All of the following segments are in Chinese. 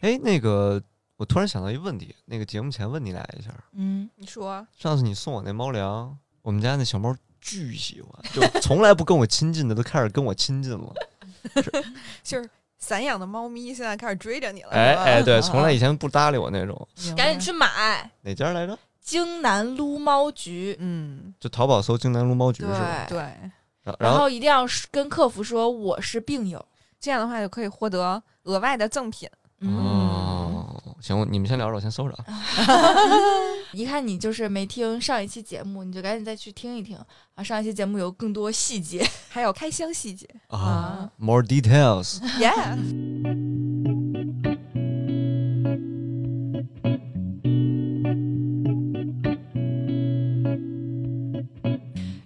哎，那个，我突然想到一个问题，那个节目前问你俩一下，嗯，你说上次你送我那猫粮，我们家那小猫巨喜欢，就从来不跟我亲近的，都开始跟我亲近了。就是散养的猫咪现在开始追着你了，哎哎，对，从来 以前不搭理我那种。赶紧去买哪家来着？京南撸猫局。嗯，就淘宝搜“京南撸猫局”是吧？对，然后后一定要跟客服说我是病友。这样的话就可以获得额外的赠品。嗯，哦，行，你们先聊着，我先搜着啊。一看你就是没听上一期节目，你就赶紧再去听一听啊！上一期节目有更多细节。还有开箱细节啊，more details。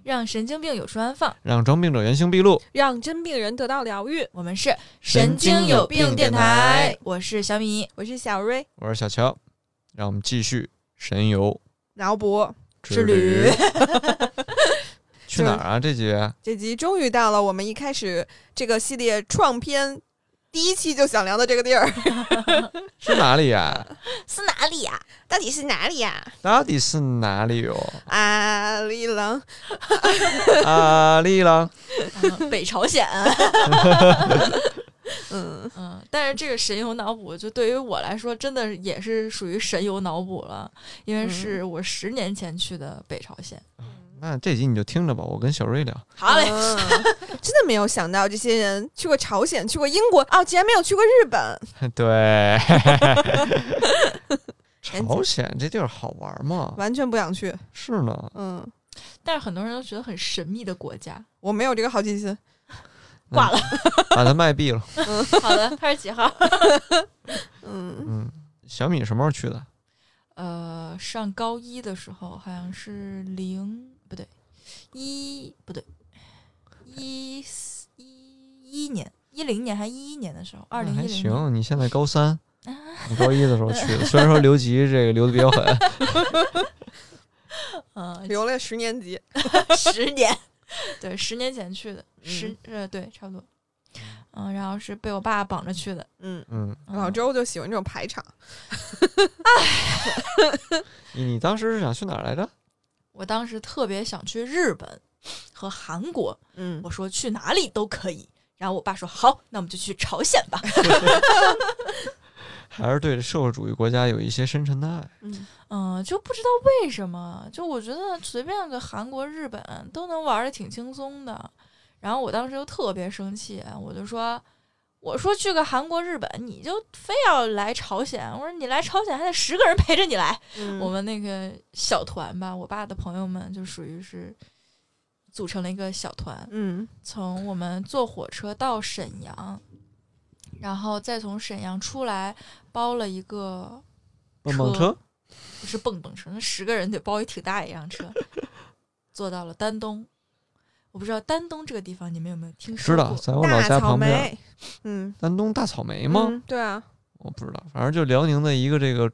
让神经病有处安放。让装病者原形毕露。让真病人得到疗愈。我们是神经有病电台我是小米。我是小瑞，我是小乔，让我们继续神游脑补之旅。去哪儿啊？这集这集终于到了我们一开始这个系列创篇第一期就想聊的这个地儿，是哪里呀？是哪里呀、到底是哪里呀？到底是哪里哟？阿里郎，阿里郎。嗯 北朝鲜。嗯，嗯，但是这个神游脑补，就对于我来说，真的也是属于神游脑补了，因为是我十年前去的北朝鲜。那这集你就听着吧，我跟小瑞聊。好嘞，嗯真的没有想到这些人去过朝鲜，去过英国，哦，竟然没有去过日本。对，朝鲜这地儿好玩吗？完全不想去。是呢，嗯，但是很多人都觉得很神秘的国家。我没有这个好奇心。挂了。把它卖闭了。嗯好的，他是几号？嗯，嗯，小米什么时候去的？呃，上高一的时候好像是零不对，一不对，一四一一年，一零年还一一年的时候，二零一零。行，你现在高三，你高一的时候去的，虽然说留级这个留的比较狠，嗯，留了十年级。十年，对，十年前去的，嗯十呃对，差不多。嗯，然后是被我爸绑着去的。嗯，嗯，老周就喜欢这种排场。你你当时是想去哪儿来着？我当时特别想去日本和韩国，嗯，我说去哪里都可以。然后我爸说好，那我们就去朝鲜吧。还是对社会主义国家有一些深沉的爱？嗯嗯，就不知道为什么，就我觉得随便个韩国、日本都能玩的挺轻松的。然后我当时就特别生气，我就说：“我说去个韩国、日本，你就非要来朝鲜。我说你来朝鲜还得十个人陪着你来。嗯我们那个小团吧，我爸的朋友们就属于是组成了一个小团，嗯从我们坐火车到沈阳，然后再从沈阳出来，包了一个蹦蹦车？不是蹦蹦车，那十个人得包一挺大一辆车，坐到了丹东。我不知道丹东这个地方你们有没有听说知道，过？在我老大草家旁边。莓。嗯，丹东大草莓吗？嗯对啊。我不知道，反正就辽宁的一个这个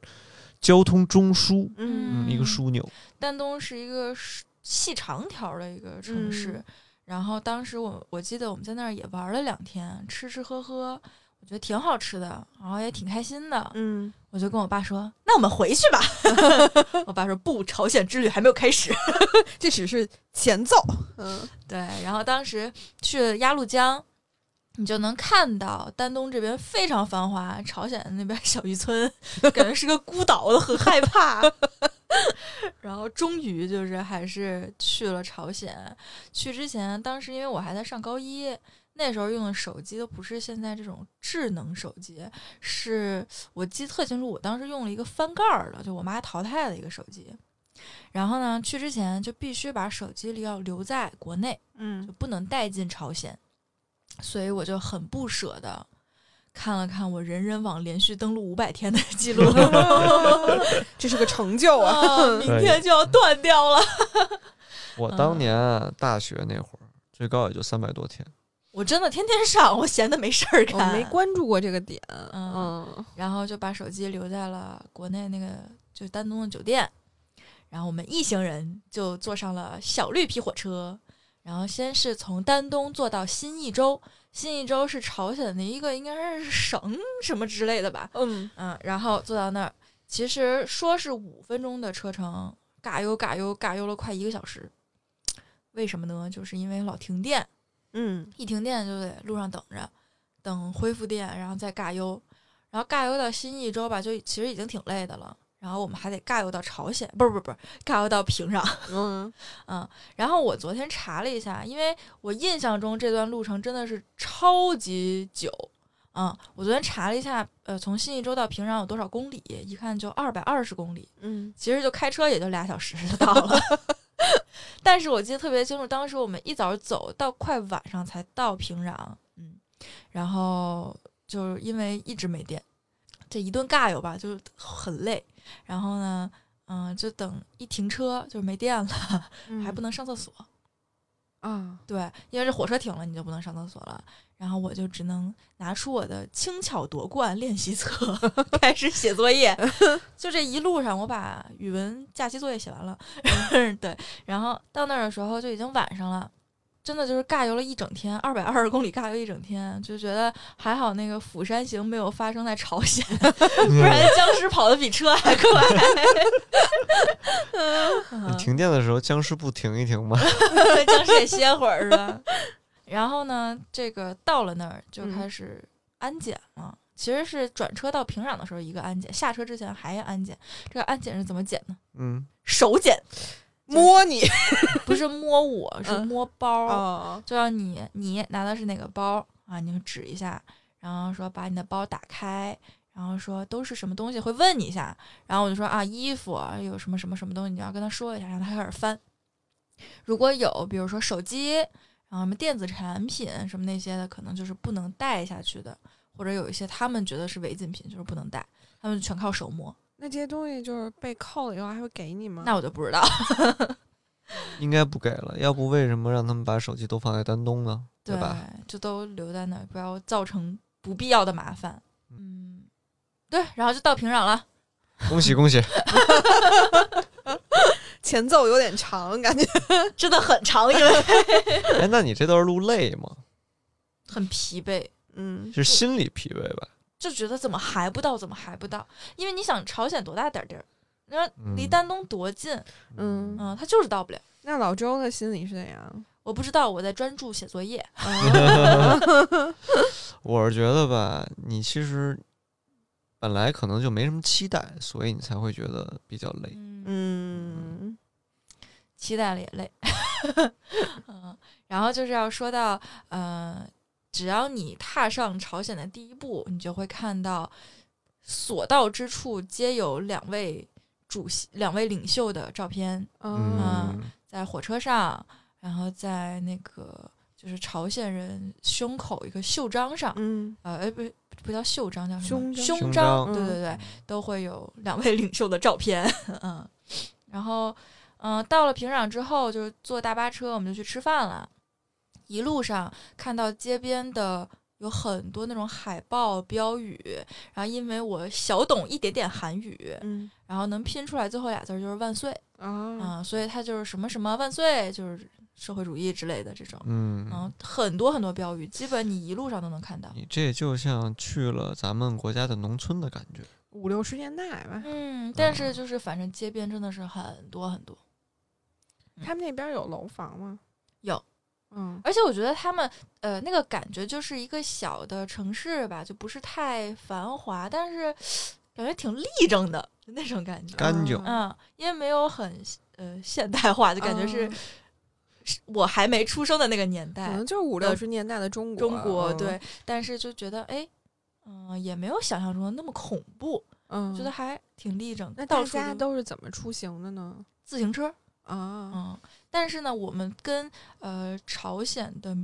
交通中枢，嗯嗯，一个枢纽。丹东是一个细长条的一个城市，嗯然后当时我我记得我们在那儿也玩了两天，吃吃喝喝，我觉得挺好吃的，然后也挺开心的。嗯，我就跟我爸说：“那我们回去吧。”我爸说：“不，朝鲜之旅还没有开始。这只是前奏。嗯”对，然后当时去了鸭绿江，你就能看到丹东这边非常繁华，朝鲜那边小渔村感觉是个孤岛，我都很害怕。然后终于就是还是去了朝鲜。去之前，当时因为我还在上高一，那时候用的手机都不是现在这种智能手机，是我记得特清楚，我当时用了一个翻盖儿的，就我妈淘汰的一个手机。然后呢，去之前就必须把手机里要留在国内，嗯就不能带进朝鲜，所以我就很不舍得看了看我人人网连续登录五百天的记录，这是个成就啊。啊，明天就要断掉了。我当年啊大学那会儿，最高也就三百多天。我真的天天上，我闲的没事儿我干，没关注过这个点。嗯嗯然后就把手机留在了国内那个就丹东的酒店。然后我们一行人就坐上了小绿皮火车，然后先是从丹东坐到新义州，新义州是朝鲜的一个应该是省什么之类的吧，嗯，嗯，然后坐到那儿，其实说是五分钟的车程，嘎悠嘎悠嘎悠了快一个小时。为什么呢？就是因为老停电，嗯，一停电就得路上等着，等恢复电，然后再尬悠，然后尬悠到新义州吧，就其实已经挺累的了。然后我们还得尬悠到朝鲜，不是不是不是，尬悠到平壤。嗯，嗯，然后我昨天查了一下，因为我印象中这段路程真的是超级久。嗯，我昨天查了一下，呃，从新义州到平壤有多少公里？一看就二百二十公里，嗯，其实就开车也就俩小时就到了。但是我记得特别清楚，当时我们一早走到快晚上才到平壤，嗯，然后就是因为一直没电，这一顿尬游吧，就很累。然后呢，嗯、就等一停车就没电了，还不能上厕所。啊，对，因为这火车停了，你就不能上厕所了。然后我就只能拿出我的轻巧夺冠练习册，开始写作业。就这一路上，我把语文假期作业写完了。对，然后到那儿的时候就已经晚上了，真的就是尬游了一整天，二百二十公里尬游一整天，就觉得还好那个釜山行没有发生在朝鲜，不然僵尸跑得比车还快。你 停电的时候，僵尸不停一停吗？僵尸也歇会儿是吧？然后呢，这个到了那儿就嗯开始安检了。其实是转车到平壤的时候一个安检，下车之前还要安检。这个安检是怎么检呢？嗯，手检，摸你，不是摸我，是嗯摸包。哦，就让你你拿的是哪个包啊？你就指一下，然后说把你的包打开，然后说都是什么东西，会问你一下。然后我就说啊，衣服啊有什么什么什么东西，你要跟他说一下，让他开始翻。如果有，比如说手机，然后什么电子产品什么那些的，可能就是不能带下去的，或者有一些他们觉得是违禁品，就是不能带，他们全靠手摸。那这些东西就是被扣了以后还会给你吗？那我就不知道，应该不给了，要不为什么让他们把手机都放在丹东呢？对对吧？，就都留在那儿，不要造成不必要的麻烦。嗯，对，然后就到平壤了。恭喜恭喜！前奏有点长，感觉 真的很长，因为哎，那你这段路累吗？很疲惫，嗯是心理疲惫吧？就觉得怎么还不到，怎么还不到？因为你想，朝鲜多大点儿地儿，那嗯离丹东多近，嗯，嗯，他就是到不了。那老周的心里是怎样？我不知道，我在专注写作业。我是觉得吧，你其实本来可能就没什么期待，所以你才会觉得比较累。嗯，嗯期待了也累。嗯，然后就是要说到，呃，只要你踏上朝鲜的第一步，你就会看到所到之处皆有两位主席、两位领袖的照片。嗯嗯，在火车上，然后在那个就是朝鲜人胸口一个袖章上，嗯呃，哎不不叫袖章，叫什么？胸章胸胸章对对对，都会有两位领袖的照片，嗯，然后嗯、呃到了平壤之后，就是坐大巴车，我们就去吃饭了。一路上看到街边的有很多那种海报标语，然后因为我小懂一点点韩语，嗯然后能拼出来最后俩字儿就是万岁。啊啊、所以他就是什么什么万岁，就是社会主义之类的这种，嗯，嗯，很多很多标语，基本你一路上都能看到。你这就像去了咱们国家的农村的感觉。五六十年代吧，嗯，但是就是反正街边真的是很多很多，他们那边有楼房吗？有，嗯而且我觉得他们呃那个感觉就是一个小的城市吧，就不是太繁华，但是感觉挺立正的那种感觉。干净嗯，因为没有很呃现代化，就感觉是、我还没出生的那个年代可。能就是五六十年代的中国，中国嗯对，，但是就觉得哎，嗯、也没有想象中的那么恐怖，嗯，觉得还挺立正。那大家都是怎么出行的呢？自行车，啊，嗯，但是呢，我们跟呃朝鲜的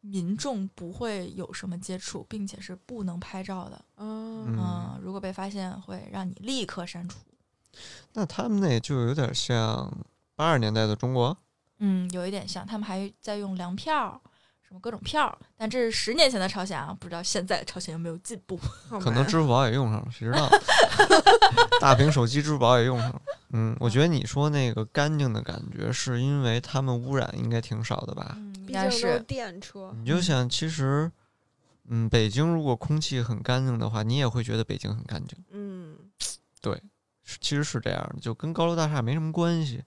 民众不会有什么接触，并且是不能拍照的。嗯嗯，如果被发现，会让你立刻删除。那他们那就有点像八十年代的中国。嗯，有一点像，他们还在用粮票，什么各种票，但这是十年前的朝鲜啊，不知道现在朝鲜有没有进步。可能支付宝也用上了，谁知道？大屏手机支付宝也用上了。嗯，我觉得你说那个干净的感觉，是因为他们污染应该挺少的吧？嗯，应毕竟都该是电车，你就想，其实，嗯，北京如果空气很干净的话，你也会觉得北京很干净。嗯，对其实是这样的，就跟高楼大厦没什么关系。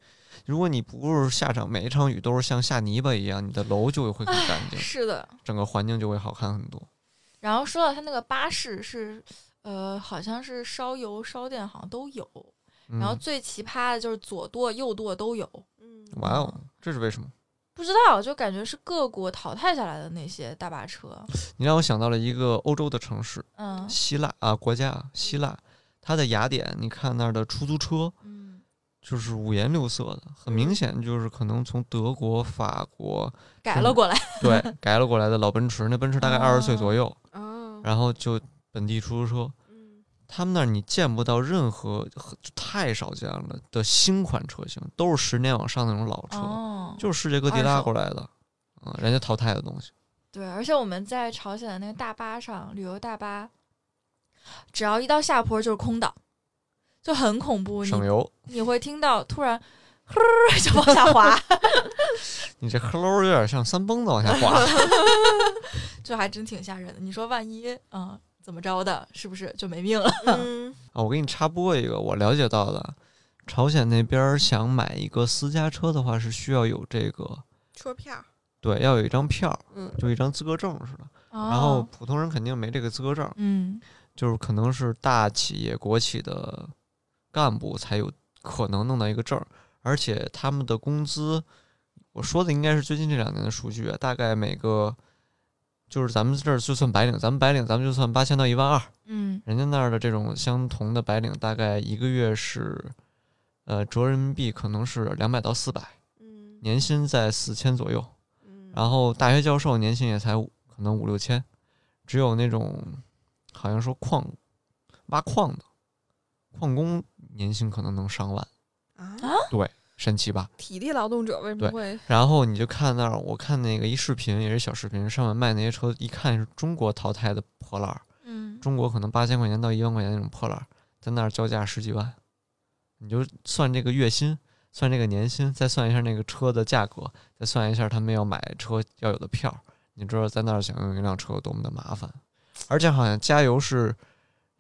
如果你不是下场每一场雨都是像下泥巴一样，你的楼就会很干净，是的。整个环境就会好看很多。然后说到它那个巴士是，呃，好像是烧油烧电好像都有。嗯、然后最奇葩的就是左舵右舵都有，嗯，哇哦，这是为什么？不知道就感觉是各国淘汰下来的那些大巴车。你让我想到了一个欧洲的城市，嗯希腊啊，国家啊希腊，它的雅典，你看那儿的出租车嗯，就是五颜六色的，很明显就是可能从德国、法国改了过来。对改了过来的老奔驰，那奔驰大概二十岁左右，啊，然后就本地出租车，嗯他们那儿你见不到任何太少见了的新款车型，都是十年往上那种老车，哦，就是世界各地拉过来的，嗯，人家淘汰的东西。对，而且我们在朝鲜的那个大巴上，旅游大巴，只要一到下坡就是空档，就很恐怖。省油，你会听到突然，呵就往下滑，你这呵喽有点像三蹦子往下滑。就还真挺吓人的。你说万一啊怎么着的，是不是就没命了？嗯啊，我给你插播一个我了解到的，朝鲜那边儿想买一个私家车的话，是需要有这个，车票，对，要有一张票，嗯就一张资格证似的。然然后普通人肯定没这个资格证，嗯就是可能是大企业、国企的干部才有可能弄到一个证儿，而且他们的工资，我说的应该是最近这两年的数据啊，大概每个。就是咱们这儿就算白领，咱们白领咱们就算八千到一万二，嗯人家那儿的这种相同的白领，大概一个月是，呃，折人民币可能是两百到四百，嗯年薪在四千左右。嗯，然后大学教授年薪也才五可能五六千，只有那种好像说矿挖矿的矿工年薪可能能上万，啊，对神奇吧？体力劳动者为什么会？然后你就看那儿，我看那个一视频也是小视频，上面卖那些车，一看是中国淘汰的破烂儿，嗯，中国可能八千块钱到一万块钱那种破烂儿，在那儿交价十几万，你就算这个月薪，算这个年薪，再算一下那个车的价格，再算一下他们要买车要有的票，你知道在那儿想用一辆车有多么的麻烦。而且好像加油是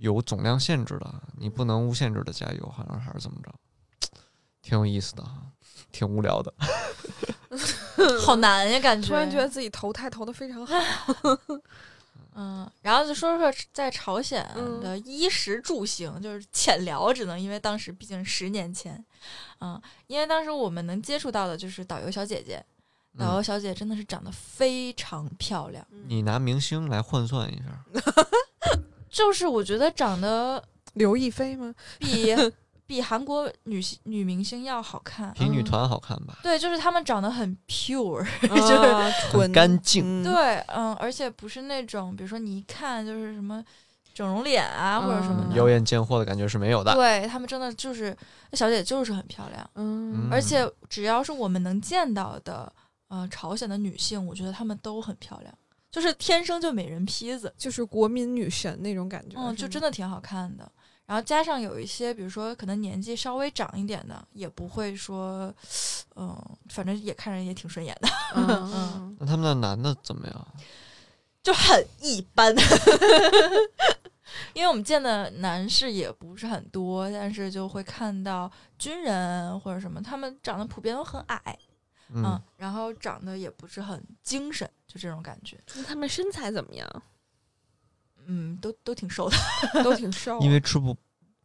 有总量限制的，你不能无限制的加油，好像还是怎么着，挺有意思的哈，挺无聊的。好难呀，感觉。突然觉得自己投胎投的非常好。嗯，然后就说说在朝鲜嗯的衣食住行，就是浅聊，只能因为当时毕竟十年前，嗯，因为当时我们能接触到的就是导游小姐姐，导游嗯，小姐真的是长得非常漂亮，你拿明星来换算一下，就是我觉得长得刘亦菲吗？比 比韩国女星女明星要好看。比女团好看吧？对，就是她们长得很 pure，就是 纯干净。嗯对，嗯，而且不是那种，比如说你一看就是什么整容脸啊、或者什么嗯的，妖艳贱货的感觉是没有的。对她们真的就是那小姐姐就是很漂亮。嗯，而且只要是我们能见到的，呃，朝鲜的女性，我觉得她们都很漂亮，就是天生就美人坯子，就是国民女神那种感觉。嗯，就真的的挺好看的。然后加上有一些，比如说可能年纪稍微长一点的，也不会说，嗯、反正也看着也挺顺眼的，嗯那他们的男的怎么样？就很一般。因为我们见的男士也不是很多，但是就会看到军人或者什么，他们长得普遍都很矮，嗯，嗯，然后长得也不是很精神，就这种感觉。那他们身材怎么样？嗯，都都挺瘦的，都挺瘦。因为吃不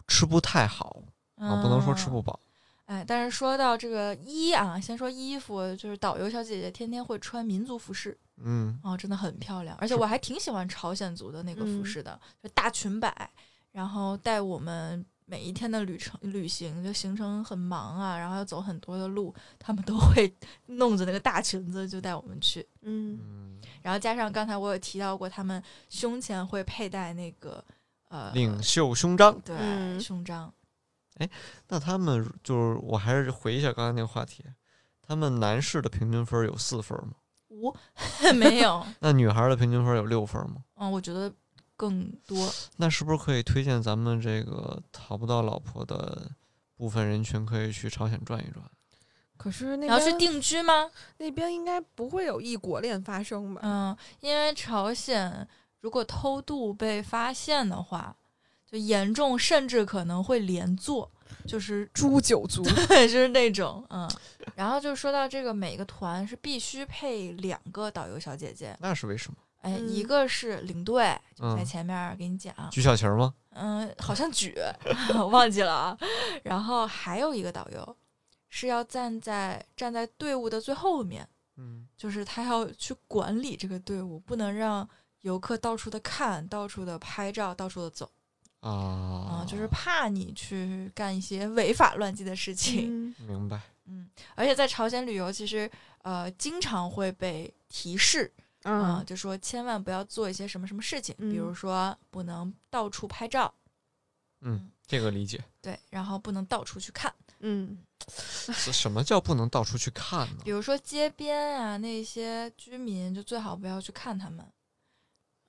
吃不太好啊，不能说吃嗯不饱。哎，但是说到这个衣啊，先说衣服，就是导游小姐姐天天会穿民族服饰，嗯，哦，真的很漂亮，而且我还挺喜欢朝鲜族的那个服嗯饰的，就大裙摆，然后带我们每一天的旅程旅行，就行程很忙啊，然后要走很多的路，他们都会弄着那个大裙子就带我们去，嗯嗯，然后加上刚才我有提到过，他们胸前会佩戴那个呃领袖胸章。对、嗯胸章，哎那他们就是，我还是回一下刚才那个话题，他们男士的平均分有四分吗？五 没有，那女孩儿的平均分有六分吗？嗯，我觉得更多。那是不是可以推荐咱们这个讨不到老婆的部分人群可以去朝鲜转一转？可是那边然后去定居吗？那边应该不会有异国恋发生吧？嗯，因为朝鲜如果偷渡被发现的话，就严重，甚至可能会连坐，就是诛九族，对，就是那种嗯。然后就说到这个，每个团是必须配两个导游小姐姐，那是为什么？哎，嗯一个是领队，就在嗯前面给你讲，举小旗儿吗？嗯，好像举，我忘记了啊。然后还有一个导游是要站在站在队伍的最后面，嗯，就是他要去管理这个队伍，不能让游客到处的看、到处的拍照、到处的走啊、啊，就是怕你去干一些违法乱纪的事情。嗯明白。嗯，而且在朝鲜旅游，其实呃经常会被提示啊、嗯就说千万不要做一些什么什么事情，比如嗯说不能到处拍照，嗯，这个理解。对，然后不能到处去看。嗯，是什么叫不能到处去看呢比？如说街边啊，那些居民就最好不要去看他们。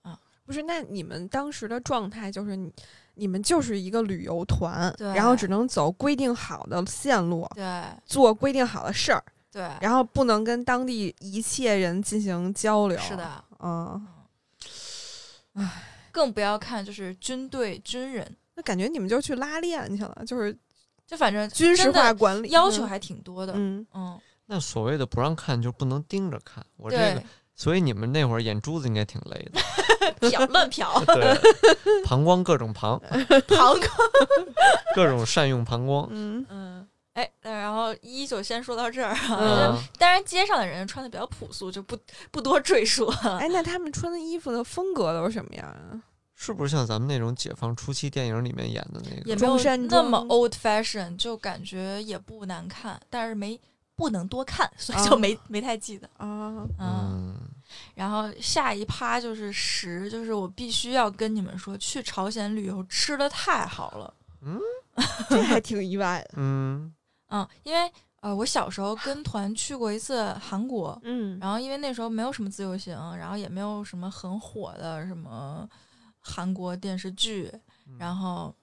啊不是，那你们当时的状态就是你你们就是一个旅游团，然后只能走规定好的线路，对做规定好的事儿，对，然后不能跟当地一切人进行交流。是，的，嗯，更不要看就是军队军人，那感觉你们就去拉练去了，就是就反正军事化管理，嗯要求还挺多的。嗯，嗯，那所谓的不让看，就不能盯着看。我这个对，，所以你们那会儿眼珠子应该挺累的。瞟乱瞟，对，膀胱各种膀，膀胱。各种善用膀胱。嗯嗯，哎，然后一就先说到这儿啊。嗯当然，街上的人穿的比较朴素，就不不多赘述。哎，那他们穿的衣服的风格都是什么样啊？是不是像咱们那种解放初期电影里面演的那个？也没有中山那么 old fashion，就感觉也不难看，但是没不能多看，所以哦就没、没太记得。啊，嗯，嗯，然后下一趴就是十，就是我必须要跟你们说，去朝鲜旅游吃的太好了。嗯这还挺意外的。嗯嗯，因为呃，我小时候跟团去过一次韩国，嗯然后因为那时候没有什么自由行，然后也没有什么很火的什么韩国电视剧，然后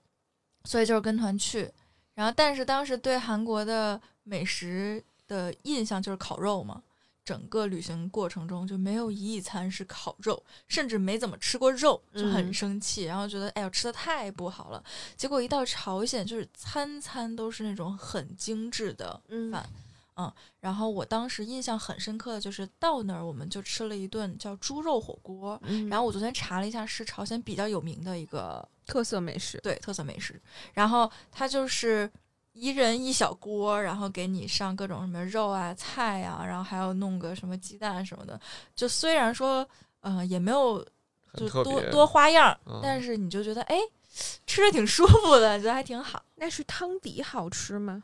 所以就是跟团去，然后但是当时对韩国的美食的印象就是烤肉嘛。整个旅行过程中就没有一餐是烤肉，甚至没怎么吃过肉，就很嗯生气，然后觉得哎呦吃的太不好了。结果一到朝鲜，就是餐餐都是那种很精致的饭嗯饭然后我当时印象很深刻的就是到那儿我们就吃了一顿叫猪肉火锅，嗯然后我昨天查了一下，是朝鲜比较有名的一个特色美食，对特色美食。然后它就是一人一小锅，然后给你上各种什么肉啊、菜啊，然后还要弄个什么鸡蛋什么的。就虽然说，呃，也没有就。多多花样，嗯但是你就觉得哎，吃着挺舒服的，觉得还挺好。那是汤底好吃吗？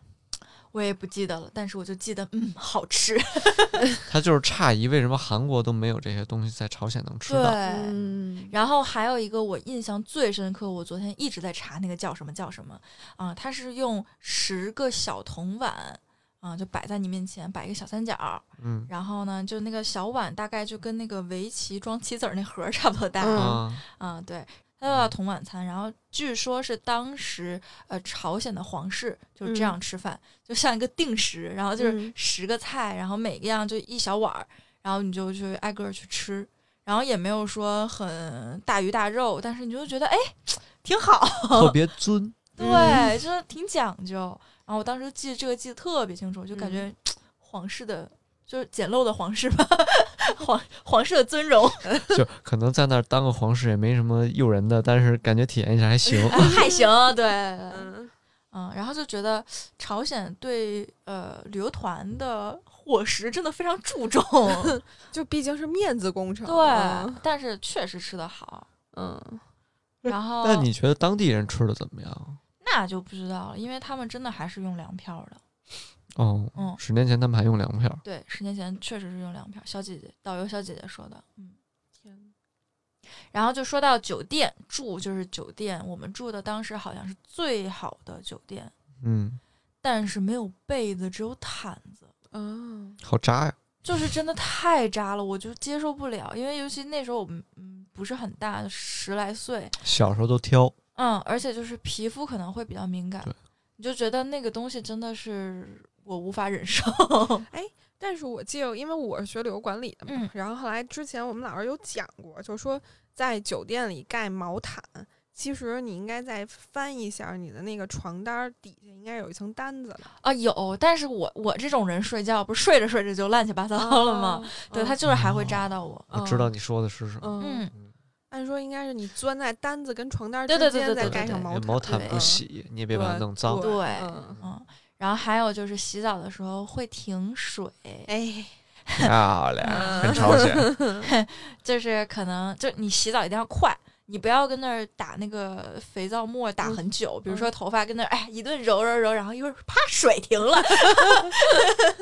我也不记得了，但是我就记得，嗯，好吃。他就是诧异为什么韩国都没有这些东西，在朝鲜能吃对，到。嗯，然后还有一个我印象最深刻，我昨天一直在查那个叫什么叫什么啊、它是用十个小铜碗啊、就摆在你面前，摆一个小三角，嗯然后呢，就那个小碗大概就跟那个围棋装棋子儿那盒儿差不多大嗯啊、啊，对。它叫铜晚餐，然后据说是当时呃朝鲜的皇室就是这样吃饭，就像一个定时，然后就是嗯十个菜，然后每个样就一小碗儿，然后你就去挨个儿去吃，然后也没有说很大鱼大肉，但是你就觉得哎挺好，特 别尊。对，就是挺讲究。然后我当时记这个记得特别清楚，就感觉 皇室的。就是简陋的皇室吧，皇皇室的尊荣，就可能在那儿当个皇室也没什么诱人的，但是感觉体验一下还行。哎还行，对，嗯嗯，然后就觉得朝鲜对呃旅游团的伙食真的非常注重，就毕竟是面子工程，对，但是确实吃的好。嗯，然后那你觉得当地人吃的怎么样？那就不知道了，因为他们真的还是用粮票的。哦，嗯十年前他们还用粮票。对，十年前确实是用粮票。小姐姐，导游小姐姐说的，嗯。天然后就说到酒店住，就是酒店，我们住的当时好像是最好的酒店，嗯，但是没有被子，只有毯子。嗯，好渣呀。就是真的太渣了，我就接受不了。因为尤其那时候我们嗯不是很大，十来岁，小时候都挑，嗯，而且就是皮肤可能会比较敏感对，你就觉得那个东西真的是我无法忍受。哎但是我记得，因为我是学旅游管理的嘛，嗯然后后来之前我们老师有讲过，就是说在酒店里盖毛毯，其实你应该再翻一下你的那个床单儿底下应该有一层单子的，啊，有，但是我我这种人睡觉不是睡着睡着就乱七八糟了吗？哦？对，它嗯就是还会扎到我。我知道你说的是什么。嗯，嗯，按说应该是你钻在单子跟床单之间再盖上毛毯，毛毯对不洗，你也别把它弄脏。对对嗯嗯，然后还有就是洗澡的时候会停水，哎，漂亮，嗯很朝鲜。就是可能就你洗澡一定要快。你不要跟那儿打那个肥皂沫打嗯很久，比如说嗯头发跟那儿哎一顿揉揉揉，然后一会儿啪水停了，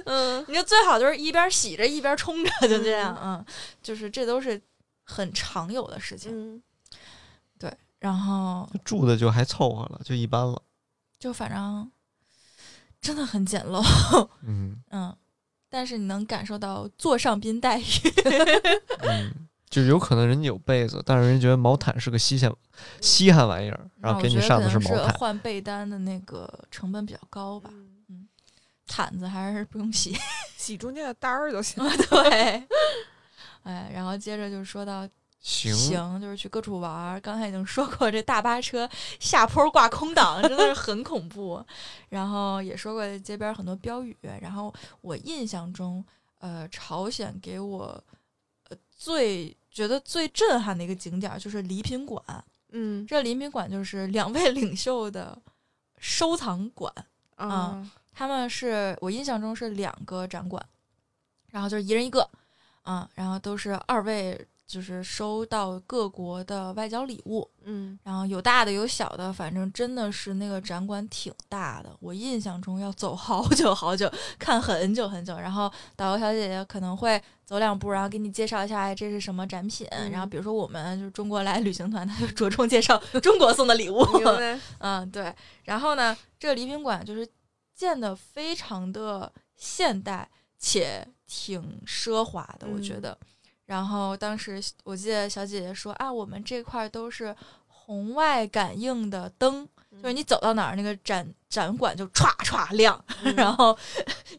嗯 你就最好就是一边洗着一边冲着，就这样，嗯，就是这都是很常有的事情。嗯然后住的就还凑合了，就一般了。就反正真的很简陋，嗯 嗯，但是你能感受到座上宾待遇，嗯，就有可能人家有被子，但是人家觉得毛毯是个稀罕稀罕玩意儿，然后给你上的是毛毯。换被单的那个成本比较高吧，嗯毯子还是不用洗。洗中间的单儿就行了。对，哎，然后接着就说到行，行，就是去各处玩。刚才已经说过，这大巴车下坡挂空挡真的是很恐怖。然后也说过街边很多标语。然后我印象中，呃，朝鲜给我呃最觉得最震撼的一个景点就是礼品馆。嗯这礼品馆就是两位领袖的收藏馆。啊他们是我印象中是两个展馆，然后就是一人一个，嗯，然后都是二位就是收到各国的外交礼物，嗯。然后有大的有小的，反正真的是那个展馆挺大的，我印象中要走好久好久，看很久很久，然后导游小姐姐可能会走两步，然后给你介绍一下，哎，这是什么展品，嗯然后比如说我们就是中国来旅行团，他就着重介绍 中国送的礼物，嗯，对。然后呢，这个礼品馆就是建的非常的现代且挺奢华的，我觉嗯。得。然后当时我记得小姐姐说啊，我们这块儿都是红外感应的灯，就是你走到哪儿，那个展展馆就歘歘亮，嗯然后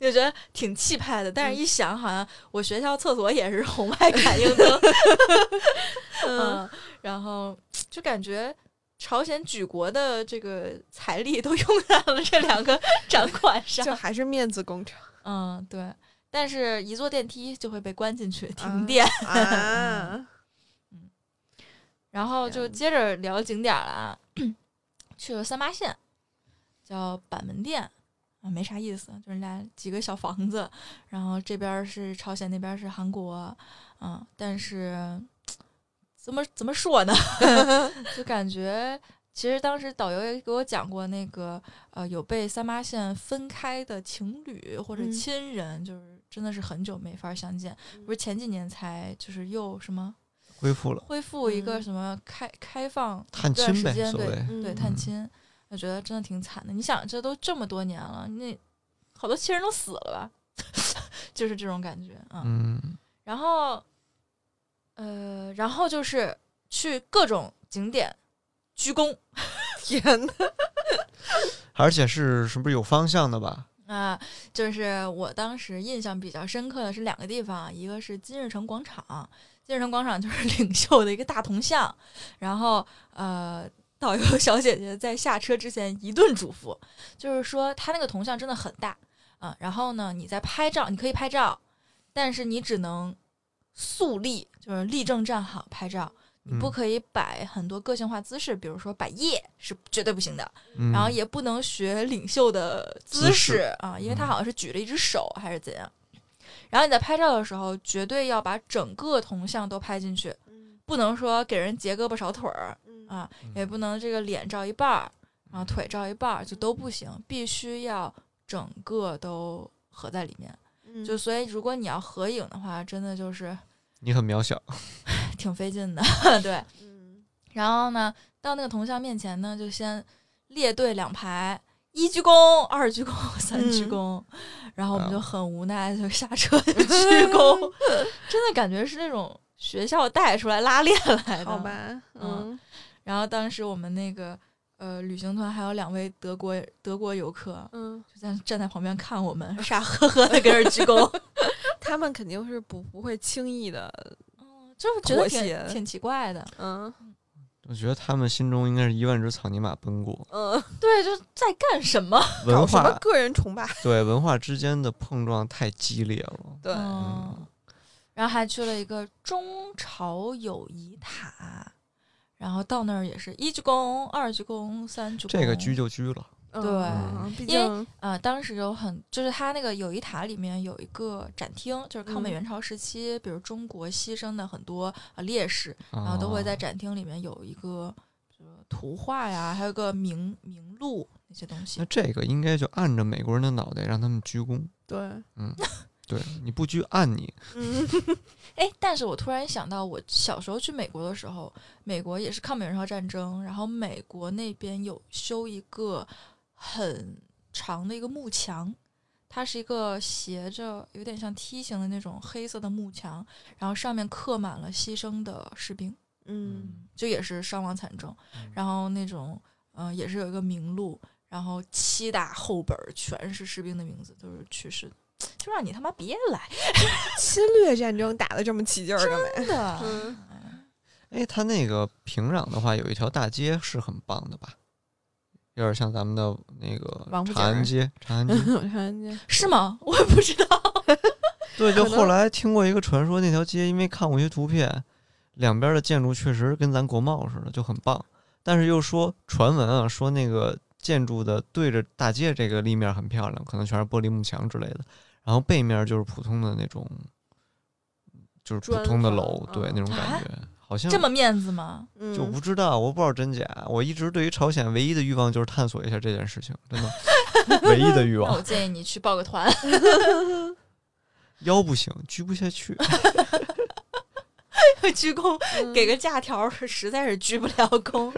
就觉得挺气派的。但是一想，好像我学校厕所也是红外感应灯，嗯，然后就感觉朝鲜举国的这个财力都用在了这两个展馆上就。还是面子工程嗯，对。但是，一坐电梯就会被关进去，停啊电。啊，然后就接着聊景点儿了啊，去了三八线，叫板门店啊，没啥意思，就是俩几个小房子，然后这边儿是朝鲜，那边儿是韩国，啊，但是怎么怎么说呢，就感觉。其实当时导游也给我讲过，那个呃有被三八线分开的情侣或者嗯亲人，就是真的是很久没法相见。不是前几年才就是又什么恢复了，恢复一个嗯什么开开放探一段时间，对。对嗯探亲，我觉得真的挺惨的。你想，这都这么多年了，那好多亲人都死了吧？就是这种感觉啊。嗯，然后，呃，然后就是去各种景点鞠躬 天呐，而且是是不是有方向的吧？啊、就是我当时印象比较深刻的是两个地方，一个是金日成广场，金日成广场就是 领袖的一个大铜像，然后呃。导游小姐姐在下车之前一顿嘱咐，就是说他那个铜像真的很大啊、然后呢，你在拍照，你可以拍照，但是你只能肃立，就是立正站好拍照，你不嗯。可以摆很多个性化姿势，比如说摆耶是绝对不行的。嗯，然后也不能学领袖的姿势姿势啊，因为他嗯。好像是举着一只手还是怎样。然后你在拍照的时候，绝对要把整个铜像都拍进去，不能说给人截胳膊少腿儿啊，也不能这个脸照一半儿，然后腿照一半儿，就都不行，必须要整个都合在里面。嗯。就所以，如果你要合影的话，真的就是你很渺小，挺费劲的，对。嗯。然后呢，到那个铜像面前呢，就先列队两排，一一鞠躬、二鞠躬、三鞠嗯。躬，然后我们啊。就很无奈，就下车就鞠躬，真的感觉是那种学校带出来拉练来的。好吧，嗯然后当时我们那个呃旅行团还有两位德国德国游客，嗯，就在站在旁边看我们，傻呵呵的跟着鞠躬，他们肯定是不不会轻易的，就是觉得挺挺奇怪的。嗯我觉得他们心中应该是一万只草泥马奔过，嗯，对，就在干什么？文搞什么化个人崇拜，对文化之间的碰撞太激烈了。对，嗯，然后还去了一个中朝友谊塔，然后到那儿也是一鞠躬、二鞠躬、三鞠躬。这个鞠就鞠了，嗯对嗯因为竟啊、当时有很，就是它那个友谊塔里面有一个展厅，就是抗美嗯援朝时期，比如中国牺牲的很多呃烈士，然后都会在哦展厅里面有一个呃图画呀，还有个名名录那些东西那。这个应该就按着美国人的脑袋让他们鞠躬。对，嗯，对，你不鞠按你，嗯 哎，但是我突然想到，我小时候去美国的时候，美国也是抗美援朝战争，然后美国那边有修一个很长的一个幕墙，它是一个斜着有点像梯形的那种黑色的幕墙，然后上面刻满了牺牲的士兵，嗯就也是伤亡惨重，然后那种呃也是有一个名录，然后七大厚本儿全是士兵的名字，都是去世的，就让你他妈别来，侵略战争打的这么起劲儿干嘛？真的。嗯哎，他那个平壤的话，有一条大街是很棒的吧？有点像咱们的那个 长安街 长安街，长安街。是吗？我也不知道。对，就后来听过一个传说，那条街因为看过一些图片，两边的建筑确实跟咱国贸似的，就很棒。但是又说传闻啊，说那个建筑的对着大街这个立面很漂亮，可能全是玻璃幕墙之类的，然后背面就是普通的那种，就是普通的楼，对嗯那种感觉，好像这么面子吗？嗯就不知道，我不知道真假。我一直对于朝鲜唯一的欲望就是探索一下这件事情，真的，唯一的欲望我。建议你去报个团。腰不行，鞠不下去。鞠躬，嗯给个假条，实在是鞠不了躬。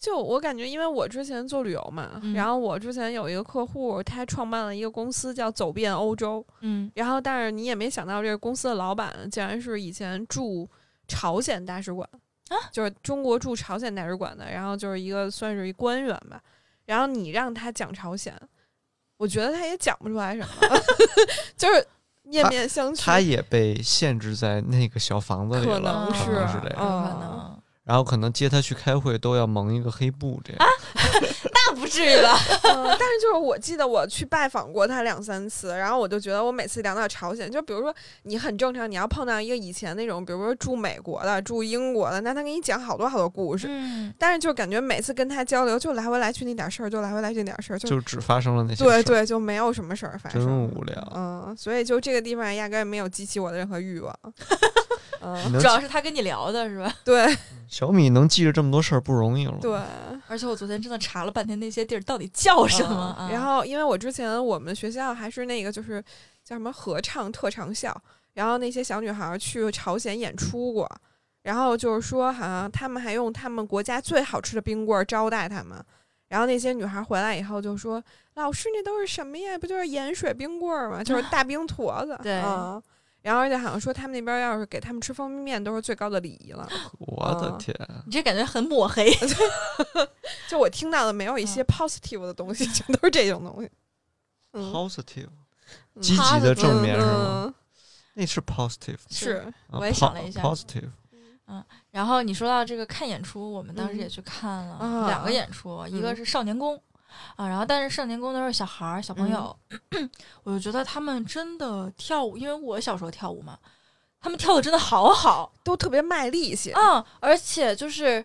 就我感觉，因为我之前做旅游嘛，嗯然后我之前有一个客户，他创办了一个公司叫走遍欧洲，嗯然后但是你也没想到这个公司的老板竟然是以前驻朝鲜大使馆啊就是中国驻朝鲜大使馆的，然后就是一个算是一官员吧，然后你让他讲朝鲜，我觉得他也讲不出来什么，就是面面相觑，他也被限制在那个小房子里可了，可能是能是这样。可嗯能。然后可能接他去开会都要蒙一个黑布，这样。那不至于吧？嗯，但是就是我记得我去拜访过他两三次，然后我就觉得我每次聊到朝鲜，就比如说你很正常，你要碰到一个以前那种，比如说住美国的、住英国的，那他给你讲好多好多故事，嗯，但是就感觉每次跟他交流，就来回来去那点事儿，就来回来去那点事儿，就就只发生了那些，对对，就没有什么事儿发真生。无聊。嗯，所以就这个地方压根儿没有激起我的任何欲望。嗯，主要是他跟你聊的是吧？对 小米能记着这么多事儿不容易了。对。而且我昨天真的查了半天那些地儿到底叫什么。啊然后，因为我之前我们学校还是那个就是叫什么合唱特长校，然后那些小女孩儿去朝鲜演出过，然后就是说好像他们还用他们国家最好吃的冰棍儿招待他们，然后那些女孩儿回来以后就说：“老师，那都是什么呀？不就是盐水冰棍儿吗？就是大冰坨子。”对嗯。然后而且好像说他们那边要是给他们吃方便面都是最高的礼仪了。我的嗯天，你这感觉很抹黑。就我听到的没有一些 positive 的东西，全都是这种东西。嗯 positive 嗯积极的正面是吗？嗯那是 positive，是，啊我也想了一下 positive 嗯然后你说到这个看演出，我们当时嗯也去看了啊两个演出，一个嗯是少年宫啊，然后但是少年宫都是小孩儿小朋友，我就觉得他们真的跳舞，因为我小时候跳舞嘛，他们跳的真的好好都特别卖力气。嗯，而且就是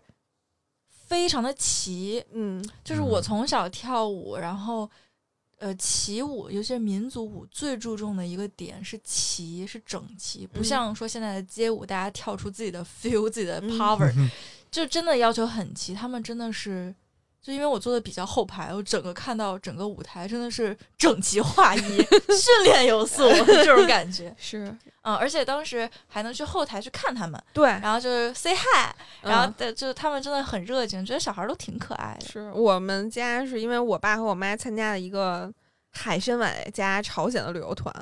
非常的齐，嗯就是我嗯从小跳舞，然后。呃，齐舞，尤其是民族舞，最注重的一个点是齐，是整齐，不嗯像说现在的街舞，大家跳出自己的 feel、自己的嗯 power，就真的要求很齐。他们真的是，就因为我坐的比较后排，我整个看到整个舞台真的是整齐划一，训练有素 这种感觉。是嗯，而且当时还能去后台去看他们，对，然后就是 say hi，然后就他们真的很热情，觉得小孩儿都挺可爱的。是我们家是因为我爸和我妈参加了一个海参崴加朝鲜的旅游团，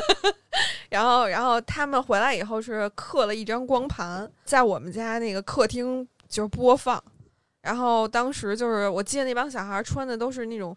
然后然后他们回来以后是刻了一张光盘在我们家那个客厅就是播放，然后当时就是我记得那帮小孩穿的都是那种。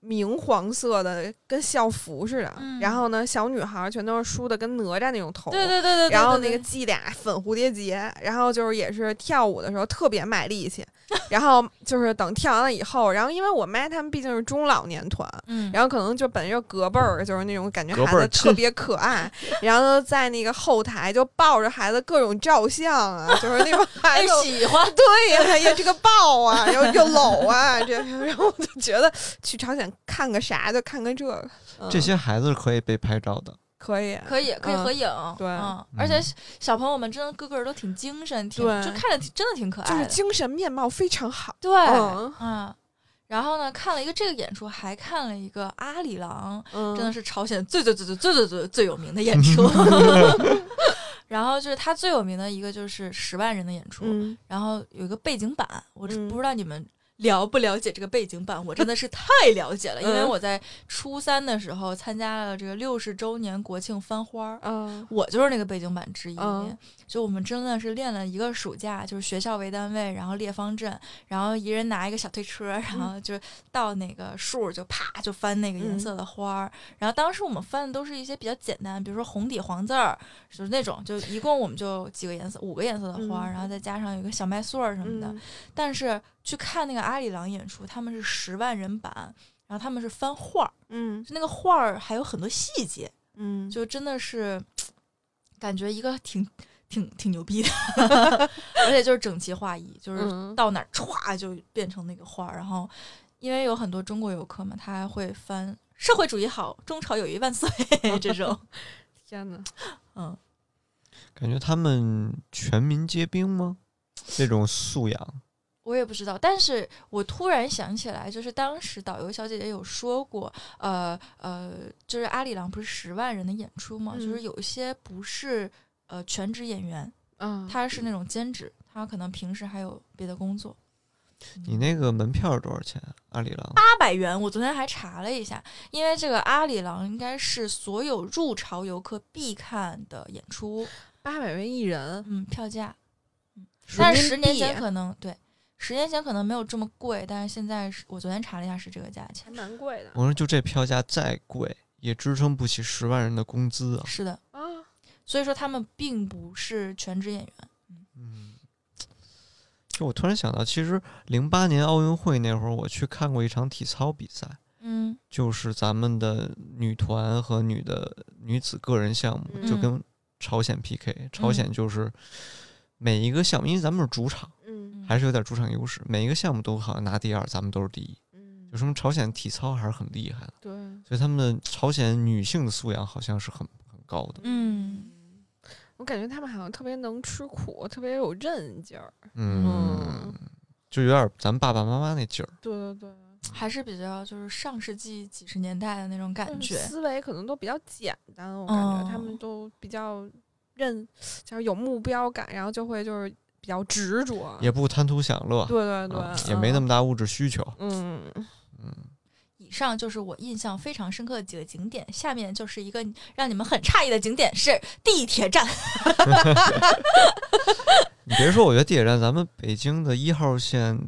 明黄色的，跟校服似的。嗯然后呢，小女孩全都是梳的跟哪吒那种头。对对对对对，然后那个系俩粉蝴蝶结，然后就是也是跳舞的时候特别卖力气，然后就是等跳完了以后，然后因为我妈他们毕竟是中老年团，嗯，然后可能就本着隔辈儿，就是那种感觉孩子特别可爱，然后在那个后台就抱着孩子各种照相啊，就是那种 孩哎子。喜欢，对呀，这个抱啊，然后又搂啊，这，然后我就觉得去朝鲜看个啥就看个这个，嗯这些孩子是可以被拍照的。可以，可以可以嗯合影，对嗯，而且小朋友们真的个个都挺精神，挺对就看着真的挺可爱就是，精神面貌非常好。对，嗯嗯。然后呢，看了一个这个演出，还看了一个阿里郎，嗯，真的是朝鲜最最最最最最最最有名的演出。然后就是他最有名的一个就是十万人的演出，嗯然后有一个背景板，我嗯不知道你们了不了解这个背景板，我真的是太了解了，因为嗯我在初三的时候参加了这个六十周年国庆翻花儿。嗯我就是那个背景板之一，嗯就我们真的是练了一个暑假，就是学校为单位，然后列方阵，然后一人拿一个小推车，然后就到哪个树就啪就翻那个颜色的花儿。然后当时我们翻的都是一些比较简单，比如说红底黄字儿，就是那种，就一共我们就几个颜色，五个颜色的花儿，嗯然后再加上有一个小麦穗儿什么的。嗯但是去看那个阿里郎演出，他们是十万人版，然后他们是翻画儿，嗯。就那个画儿还有很多细节，嗯，就真的是感觉一个挺挺挺牛逼的，而且就是整齐划一，就是嗯。到哪儿歘就变成那个画儿。然后因为有很多中国游客嘛，他还会翻“社会主义好，中朝友谊万岁 ”这种，天呐，嗯，感觉他们全民皆兵吗？这种素养，我也不知道，但是我突然想起来，就是当时导游小姐姐有说过，呃呃，就是阿里郎不是十万人的演出嘛，就是嗯。有一些不是呃全职演员，嗯，他是那种兼职，他可能平时还有别的工作。你那个门票是多少钱？阿里郎？八百元，我昨天还查了一下，因为这个阿里郎应该是所有入朝游客必看的演出，八百元一人，嗯，票价，嗯但是十年前可能对，十年前可能没有这么贵，但是现在是我昨天查了一下是这个价钱还。蛮贵的我说就这票价再贵，也支撑不起十万人的工资啊。是的，啊。所以说他们并不是全职演员。嗯，就我突然想到，其实零八年奥运会那会儿，我去看过一场体操比赛，嗯就是咱们的女团和女的女子个人项目，就嗯跟朝鲜 PK。朝鲜就是每一个项目，因为咱们是主场，嗯还是有点主场优势，每一个项目都好像拿第二，咱们都是第一。嗯就，说明朝鲜体操还是很厉害的，对，所以他们的朝鲜女性的素养好像是很很高的。嗯，我感觉他们好像特别能吃苦，特别有韧劲儿。嗯，就有点咱爸爸妈妈那劲儿。对对对，还是比较就是上世纪几十年代的那种感觉。思维可能都比较简单，我感觉他哦们都比较认，就是有目标感，然后就会就是比较执着。也不贪图享乐，对对对啊，也没那么么大物质需求。嗯，嗯，以上就是我印象非常深刻的几个景点，下面就是一个让你们很诧异的景点是地铁站。你别说，我觉得地铁站，咱们北京的一号线、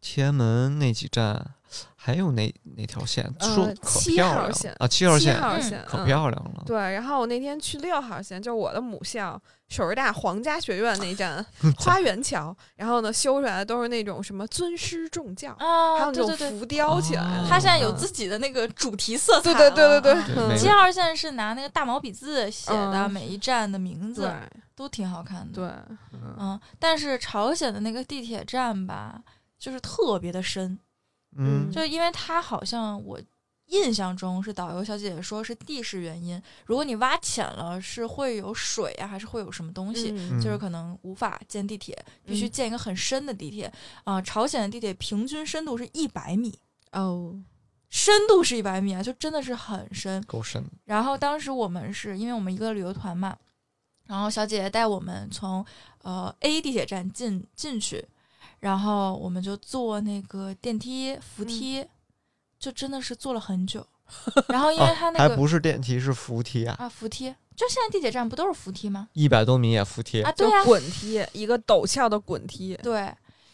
天安门那几站，还有哪哪条线，呃说可七漂亮号线啊，七号线嗯号线可嗯。漂亮了。对，然后我那天去六号线，就是我的母校首师大皇家学院那站 花园桥，然后呢修出来的都是那种什么尊师重教，还啊，有那对对对，种浮雕起来。它现在有嗯。自己的那个主题色彩对对对对对，七号线是拿那个大毛笔字写的嗯。每一站的名字，对都挺好看的。对，嗯。嗯，但是朝鲜的那个地铁站吧，就是特别的深，嗯，就因为它好像我印象中是导游小姐姐说是地势原因，如果你挖浅了是会有水啊，还是会有什么东西？嗯就是可能无法建地铁，必须嗯建一个很深的地铁啊、朝鲜的地铁平均深度是一百米，哦，深度是一百米啊，就真的是很深。够深。然后当时我们是因为我们一个旅游团嘛，然后小姐姐带我们从呃 A 地铁站进进去，然后我们就坐那个电梯扶梯，就真的是坐了很久。然后因为它那个、不是电梯，是扶梯啊，啊扶梯，就现在地铁站不都是扶梯吗？一百多米也扶梯啊，对啊、滚梯，一个陡峭的滚梯。对。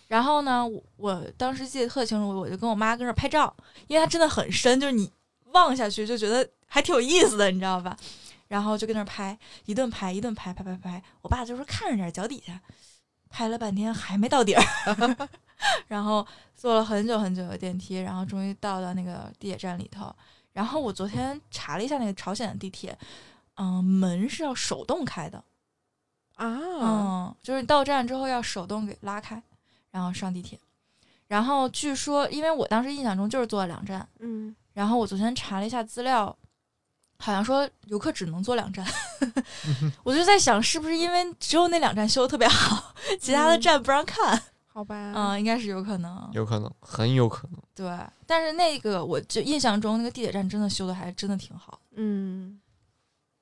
然后呢，我我当时记得特清楚，我就跟我妈跟那儿拍照，因为它真的很深，就是你望下去就觉得还挺有意思的，你知道吧？然后就跟那儿拍，一顿拍，一顿拍，拍拍拍。我爸就说看着点脚底下，拍了半天还没到底儿，然后坐了很久很久的电梯，然后终于到到那个地铁站里头。然后我昨天查了一下那个朝鲜的地铁，嗯、门是要手动开的，啊，嗯，就是到站之后要手动给拉开，然后上地铁。然后据说，因为我当时印象中就是坐了两站，嗯，然后我昨天查了一下资料，好像说游客只能坐两站。我就在想，是不是因为只有那两站修的特别好，其他的嗯站不让看？好吧，嗯，应该是有可能。有可能，很有可能。对，但是那个我就印象中那个地铁站真的修的还真的挺好。嗯，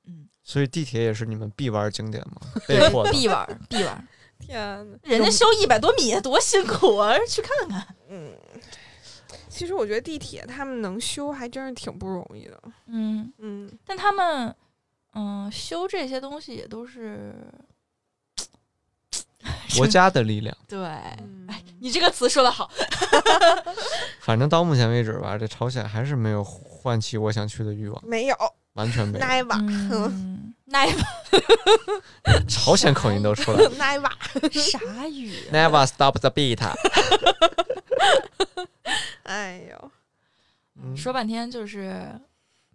嗯，所以地铁也是你们必玩景点吗？被对迫，必玩必玩。天呐，人家修一百多米多辛苦啊，去看看。嗯，其实我觉得地铁他们能修还真是挺不容易的。嗯，嗯，但他们嗯修这些东西也都是国家的力量。对。嗯哎，你这个词说的好。反正到目前为止吧，这朝鲜还是没有唤起我想去的欲望，没有完全没有。朝鲜口音都出来了。never，啥语啊？Never stop the beat。哎呦，嗯说半天就是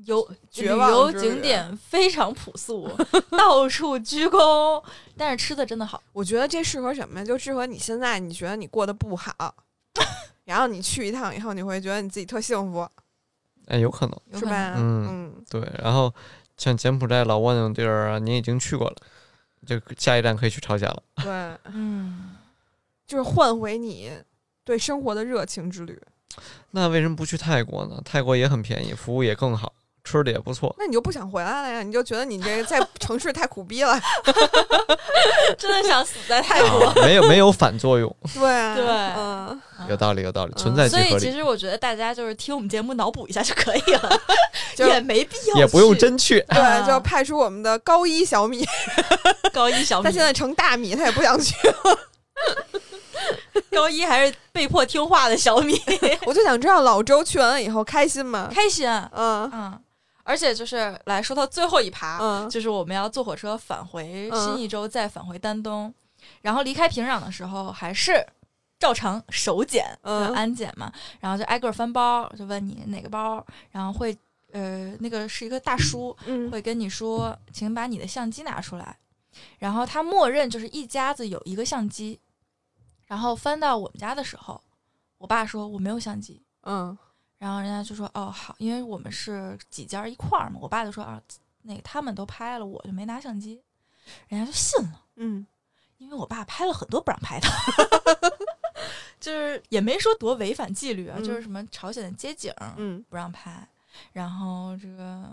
游绝旅游景点非常朴素，到处鞠躬，但是吃的真的好。我觉得这适合什么呀？就适合你现在你觉得你过得不好，然后你去一趟以后，你会觉得你自己特幸福，哎，有可能。是吧？嗯嗯，对，然后像柬埔寨、老挝那种地儿啊，你已经去过了，就下一站可以去朝鲜了。对，嗯，就是换回你对生活的热情之旅。那为什么不去泰国呢？泰国也很便宜，服务也更好，吃的也不错。那你就不想回来了呀？你就觉得你这个在城市太苦逼了？真的想死在泰国。啊，没有没有反作用，对啊对嗯，有道理有道理，嗯存在即所以，其实我觉得大家就是听我们节目脑补一下就可以了，也没必要也不用真去。啊对，就派出我们的高一小米，高一小米。他现在成大米，他也不想去。高一还是被迫听话的小米，我就想知道老周去完了以后开心吗？开心。嗯嗯，而且就是来说到最后一趴，嗯。就是我们要坐火车返回嗯。新一州，再返回丹东，然后离开平壤的时候还是照常手检，嗯。就安检嘛，然后就挨个翻包，就问你哪个包，然后会呃那个是一个大叔嗯。会跟你说，请把你的相机拿出来，然后他默认就是一家子有一个相机，然后翻到我们家的时候，我爸说我没有相机，嗯然后人家就说哦好，因为我们是几家一块儿嘛，我爸就说啊，那个他们都拍了，我就没拿相机，人家就信了，嗯。因为我爸拍了很多不让拍的，就是也没说多违反纪律啊，嗯。就是什么朝鲜的街景嗯。不让拍，然后这个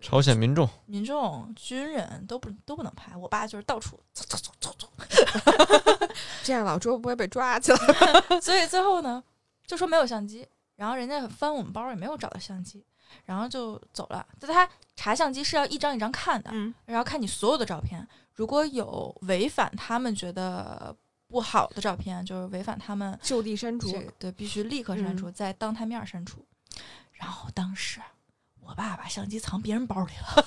朝鲜民众民众、军人都不都不能拍，我爸就是到处走走走走走，这样老周不会被抓起来。所以最后呢就说没有相机，然后人家翻我们包也没有找到相机，然后就走了。但他查相机是要一张一张看的，嗯然后看你所有的照片，如果有违反他们觉得不好的照片，就是违反他们就地删除这。个对必须立刻删除，在当他面删除。然后当时我爸把相机藏别人包里了。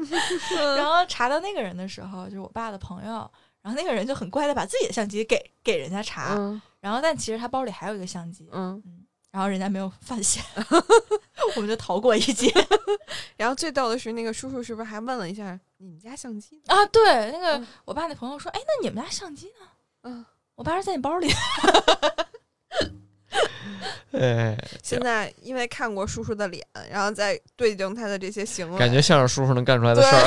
然后查到那个人的时候，就是我爸的朋友，然后那个人就很乖的把自己的相机给给人家查，嗯然后但其实他包里还有一个相机，嗯，然后人家没有发现，我们就逃过一劫 然后最逗的是，那个叔叔是不是还问了一下你们家相机？啊！对，那个、嗯我爸那朋友说，哎，那你们家相机呢？嗯，我爸说在你包里。哎，现在因为看过叔叔的脸，然后再对应他的这些行为，感觉像是叔叔能干出来的事儿。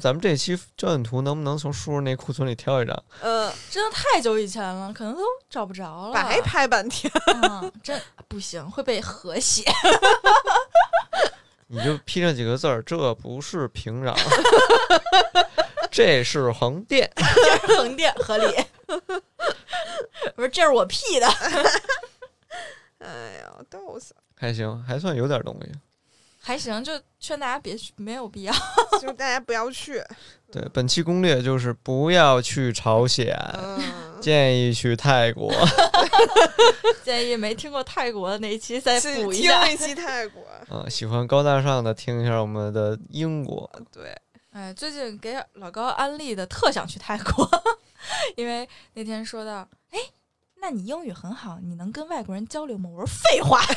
咱们这期焦点图能不能从叔叔那库存里挑一张？呃，真的太久以前了，可能都找不着了。白拍半天。嗯，真不行，会被和谐。你就批上几个字儿，这不是平壤，这是横店。横店合理。不是，这是我 P 的。哎呀，逗死了！还行，还算有点东西。还行，就劝大家别去，没有必要。就是大家不要去。对，本期攻略就是不要去朝鲜，嗯，建议去泰国。建议没听过泰国的那一期再补一下。一期泰国。嗯，喜欢高大上的，听一下我们的英国。对，哎，最近给老高安利的，特想去泰国，因为那天说到，哎，那你英语很好，你能跟外国人交流吗？我说废话。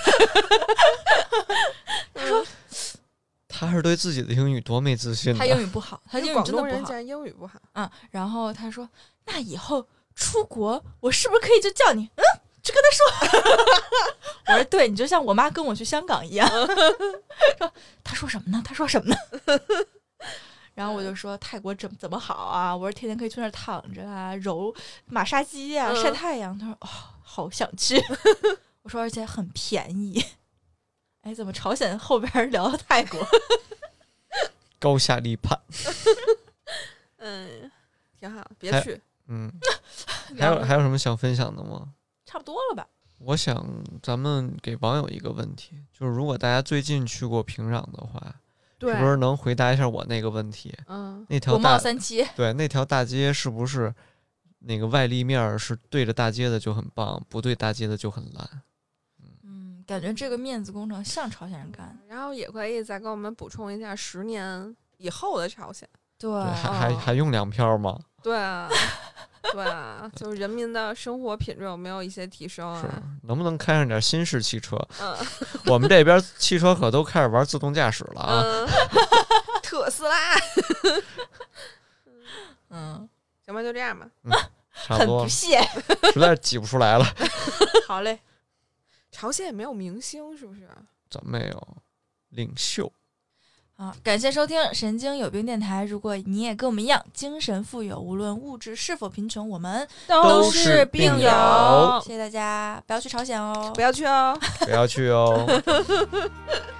他说他是对自己的英语多没自信他英。语不好，他英语广真的不好东人竟。然英语不好。嗯，然后他说，那以后出国，我是不是可以就叫你？嗯，去跟他说。我说对，你就像我妈跟我去香港一样。说他说什么呢？他说什么呢？然后我就说泰国怎怎么好啊？我说天天可以去那儿躺着啊，揉马杀鸡啊，晒嗯太阳。他说哦，好想去。我说而且很便宜。哎，怎么朝鲜后边聊到泰国？高下立判。嗯，挺好，别去。嗯，还有还有什么想分享的吗？差不多了吧？我想咱们给网友一个问题，就是如果大家最近去过平壤的话，对是不是能回答一下我那个问题？嗯，那条国贸大三期。对那条大街是不是那个外立面儿是对着大街的就很棒，不对大街的就很烂？嗯，感觉这个面子工程像朝鲜人干的。然后也可以再给我们补充一下十年以后的朝鲜。对对，还还哦还用粮票吗？对啊，对啊，就是人民的生活品质有没有一些提升是啊？，能不能开上点新式汽车？嗯我们这边汽车可都开始玩自动驾驶了啊！嗯，特斯拉。嗯，行吧，就这样吧。差不多，很不屑。实在是挤不出来了。好嘞，朝鲜也没有明星，是不是？咱没有领袖，啊，感谢收听《神经有病电台》。如果你也跟我们一样精神富有，无论物质是否贫穷，我们都是是病友友。谢谢大家，不要去朝鲜哦不。要去哦。不要去哦。